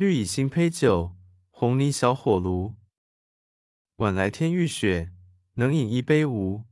绿蚁新醅酒红泥小火炉。晚来天欲雪能饮一杯无？